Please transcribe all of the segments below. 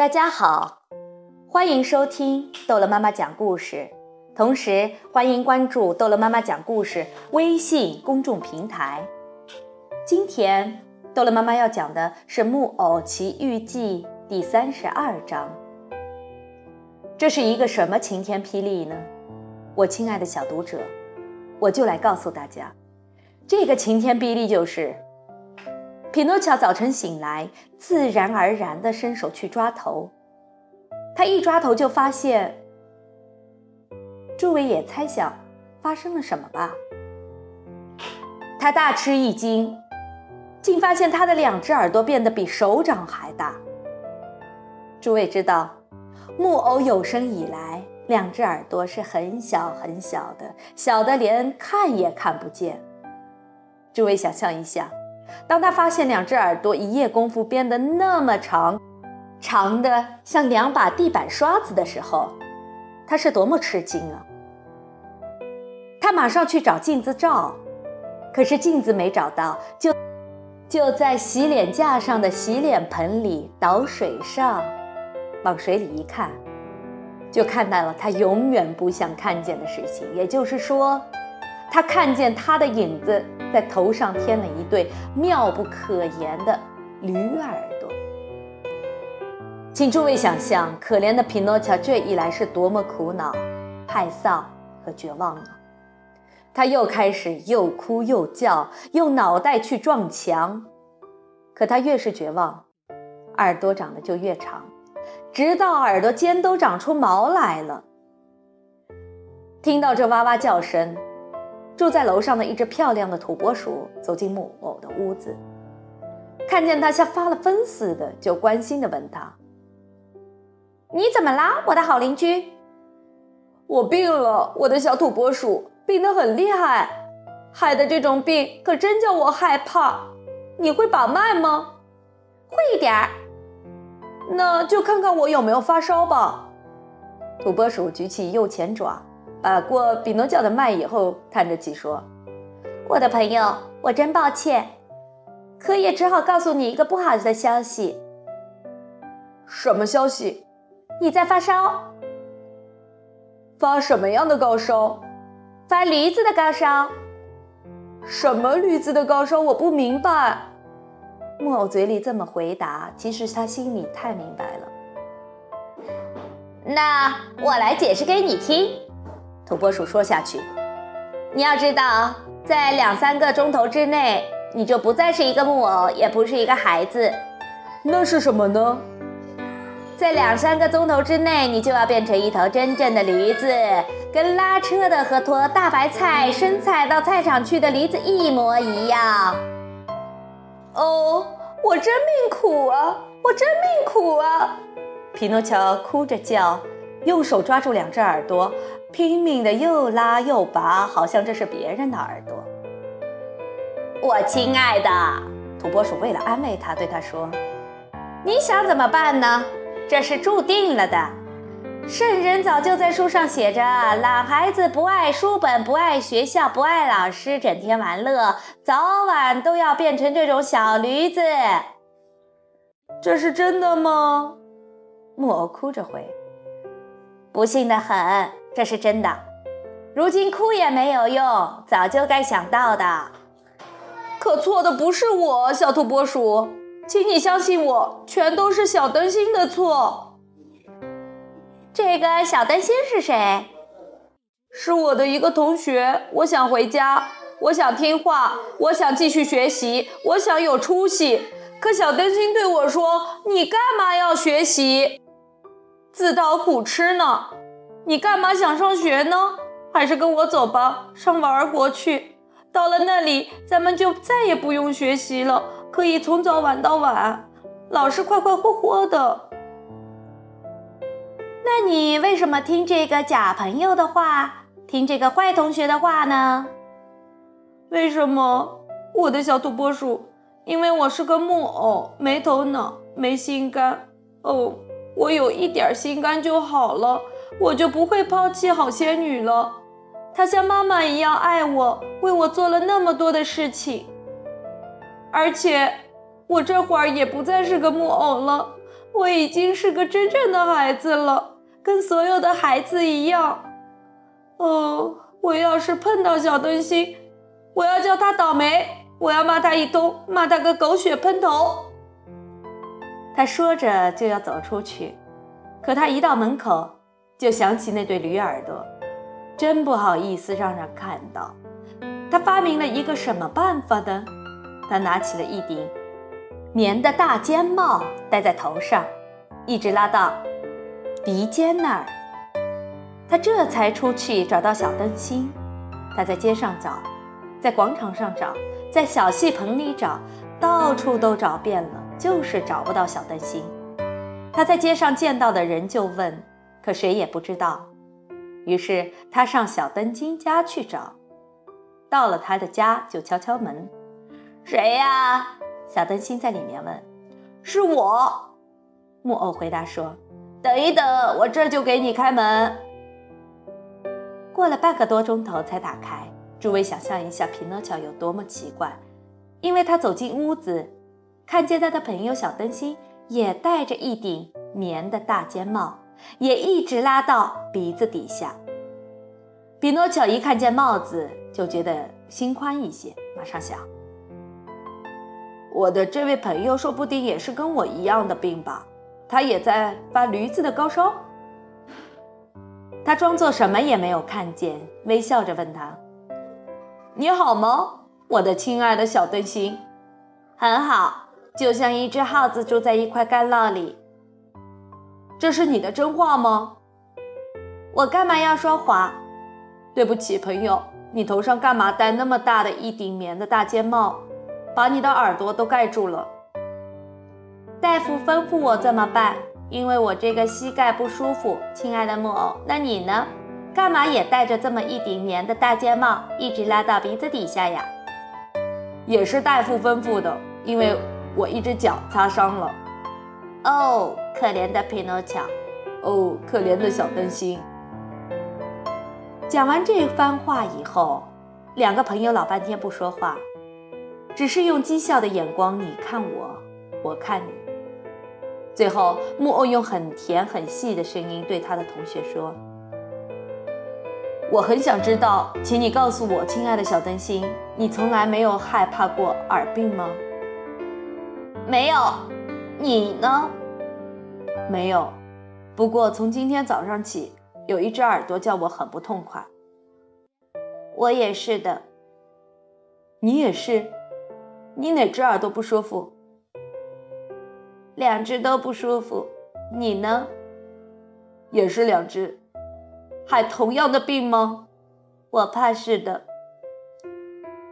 大家好，欢迎收听逗乐妈妈讲故事，同时欢迎关注逗乐妈妈讲故事微信公众平台。今天逗乐妈妈要讲的是《木偶奇遇记》第三十二章。这是一个什么晴天霹雳呢？我亲爱的小读者，我就来告诉大家，这个晴天霹雳就是。匹诺乔早晨醒来，自然而然地伸手去抓头。他一抓头就发现，诸位也猜想发生了什么吧？他大吃一惊，竟发现他的两只耳朵变得比手掌还大。诸位知道，木偶有生以来，两只耳朵是很小很小的，小的连看也看不见。诸位想象一下。当他发现两只耳朵一夜功夫变得那么长，长的像两把地板刷子的时候，他是多么吃惊啊！他马上去找镜子照，可是镜子没找到，就就在洗脸架上的洗脸盆里倒水上，往水里一看，就看到了他永远不想看见的事情，也就是说。他看见他的影子在头上添了一对妙不可言的驴耳朵，请诸位想象，可怜的匹诺乔这一来是多么苦恼、害臊和绝望啊！他又开始又哭又叫，用脑袋去撞墙，可他越是绝望，耳朵长得就越长，直到耳朵尖都长出毛来了。听到这哇哇叫声。住在楼上的一只漂亮的土拨鼠走进木偶的屋子，看见他像发了疯似的，就关心地问他：“你怎么啦，我的好邻居？”“我病了，我的小土拨鼠病得很厉害，害的这种病可真叫我害怕。你会把脉吗？”“会一点儿。”“那就看看我有没有发烧吧。”土拨鼠举起右前爪。把过比诺乔的脉以后，叹着气说：“我的朋友，我真抱歉，可也只好告诉你一个不好的消息。什么消息？你在发烧？发什么样的高烧？发驴子的高烧。什么驴子的高烧？我不明白。”木偶嘴里这么回答，其实他心里太明白了。那我来解释给你听。土拨鼠说下去：“你要知道，在两三个钟头之内，你就不再是一个木偶，也不是一个孩子。那是什么呢？在两三个钟头之内，你就要变成一头真正的驴子，跟拉车的和拖大白菜、生菜到菜场去的驴子一模一样。哦，我真命苦啊！我真命苦啊！”匹诺乔哭着叫。用手抓住两只耳朵，拼命的又拉又拔，好像这是别人的耳朵。我亲爱的土拨鼠为了安慰他，对他说：“你想怎么办呢？这是注定了的。圣人早就在书上写着，懒孩子不爱书本，不爱学校，不爱老师，整天玩乐，早晚都要变成这种小驴子。这是真的吗？”木偶哭着回。不幸的很，这是真的。如今哭也没有用，早就该想到的。可错的不是我，小土拨鼠，请你相信我，全都是小灯芯的错。这个小灯芯是谁？是我的一个同学。我想回家，我想听话，我想继续学习，我想有出息。可小灯芯对我说：“你干嘛要学习？”自讨苦吃呢，你干嘛想上学呢？还是跟我走吧，上玩儿国去。到了那里，咱们就再也不用学习了，可以从早玩到晚，老师快快活活的。那你为什么听这个假朋友的话，听这个坏同学的话呢？为什么，我的小土拨鼠？因为我是个木偶，没头脑，没心肝。哦。我有一点心肝就好了，我就不会抛弃好仙女了。她像妈妈一样爱我，为我做了那么多的事情。而且，我这会儿也不再是个木偶了，我已经是个真正的孩子了，跟所有的孩子一样。哦，我要是碰到小灯芯，我要叫他倒霉，我要骂他一通，骂他个狗血喷头。他说着就要走出去，可他一到门口，就想起那对驴耳朵，真不好意思让人看到。他发明了一个什么办法呢？他拿起了一顶棉的大尖帽，戴在头上，一直拉到鼻尖那儿。他这才出去找到小灯芯。他在街上找，在广场上找，在小戏棚里找，到处都找遍了，就是找不到小灯芯。他在街上见到的人就问，可谁也不知道。于是他上小灯芯家去找，到了他的家就敲敲门：“谁呀？”小灯芯在里面问：“是我。”木偶回答说：“等一等，我这就给你开门。”过了半个多钟头才打开。诸位想象一下，匹诺乔有多么奇怪，因为他走进屋子，看见他的朋友小灯芯也戴着一顶棉的大尖帽，也一直拉到鼻子底下。比诺乔一看见帽子，就觉得心宽一些，马上想：我的这位朋友说不定也是跟我一样的病吧？他也在发驴子的高烧。他装作什么也没有看见，微笑着问他：“你好吗，我的亲爱的小灯芯？”“很好，就像一只耗子住在一块干酪里。”“这是你的真话吗？”“我干嘛要说谎？”“对不起，朋友，你头上干嘛戴那么大的一顶棉的大尖帽，把你的耳朵都盖住了？”“大夫吩咐我这么办。”因为我这个膝盖不舒服，亲爱的木偶，那你呢？干嘛也戴着这么一顶棉的大尖帽，一直拉到鼻子底下呀？也是大夫吩咐的，因为我一只脚擦伤了。哦，可怜的匹诺乔，哦，可怜的小灯芯。讲完这番话以后，两个朋友老半天不说话，只是用讥笑的眼光，你看我，我看你。最后，木偶用很甜很细的声音对他的同学说：“我很想知道，请你告诉我，亲爱的小灯芯，你从来没有害怕过耳病吗？”“没有。”“你呢？”“没有。不过从今天早上起，有一只耳朵叫我很不痛快。”“我也是的。”“你也是？你哪只耳朵不舒服？”两只都不舒服，你呢？也是两只，还同样的病吗？我怕是的。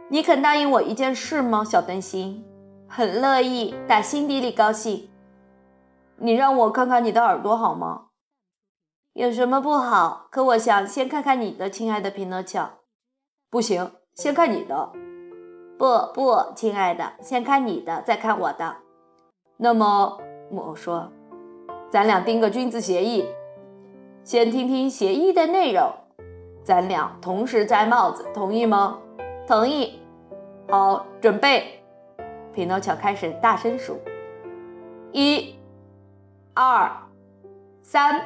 你肯答应我一件事吗，小灯芯？很乐意，打心底里高兴。你让我看看你的耳朵好吗？有什么不好？可我想先看看你的，亲爱的匹诺乔。不行，先看你的。不不，亲爱的，先看你的，再看我的。那么木偶说：“咱俩定个君子协议，先听听协议的内容。咱俩同时摘帽子，同意吗？同意。好，准备。”匹诺乔开始大声数：“一、二、三。”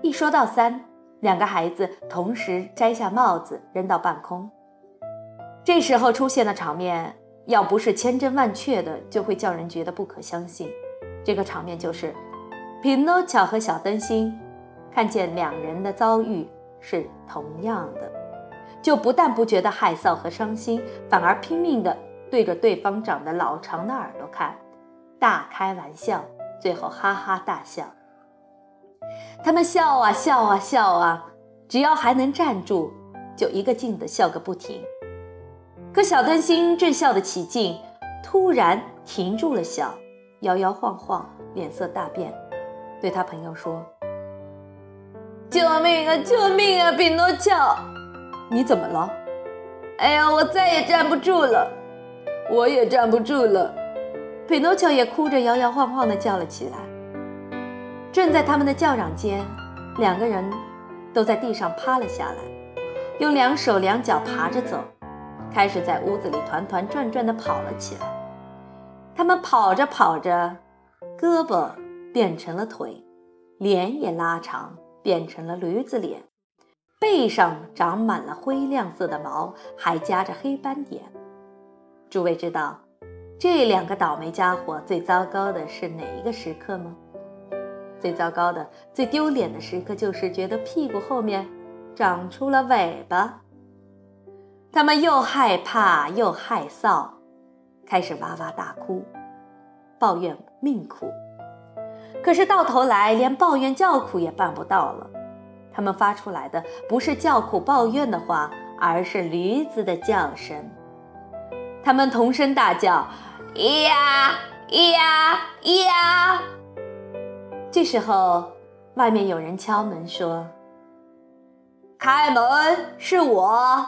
一说到三，两个孩子同时摘下帽子扔到半空。这时候出现的场面。要不是千真万确的，就会叫人觉得不可相信。这个场面就是，匹诺乔和小灯芯看见两人的遭遇是同样的，就不但不觉得害臊和伤心，反而拼命的对着对方长得老长的耳朵看，大开玩笑，最后哈哈大笑。他们笑啊笑啊笑啊，只要还能站住，就一个劲的笑个不停。可小灯芯正笑得起劲，突然停住了笑，摇摇晃晃，脸色大变，对他朋友说：“救命啊！救命啊！匹诺乔，你怎么了？”“哎呀，我再也站不住了，我也站不住了。”匹诺乔也哭着摇摇晃晃地叫了起来。正在他们的叫嚷间，两个人都在地上趴了下来，用两手两脚爬着走。开始在屋子里团团转转地跑了起来。他们跑着跑着，胳膊变成了腿，脸也拉长，变成了驴子脸，背上长满了灰亮色的毛，还夹着黑斑点。诸位知道，这两个倒霉家伙最糟糕的是哪一个时刻吗？最糟糕的、最丢脸的时刻，就是觉得屁股后面长出了尾巴。他们又害怕又害臊，开始哇哇大哭，抱怨命苦。可是到头来，连抱怨叫苦也办不到了。他们发出来的不是叫苦抱怨的话，而是驴子的叫声。他们同声大叫：“咿呀，咿呀，咿呀！”这时候，外面有人敲门说：“开门，是我。”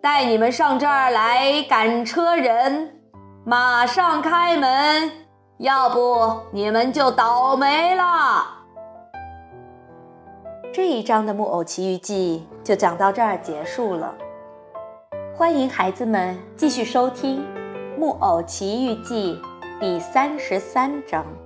带你们上这儿来赶车人，马上开门，要不你们就倒霉了。这一章的《木偶奇遇记》就讲到这儿结束了。欢迎孩子们继续收听《木偶奇遇记》第三十三章。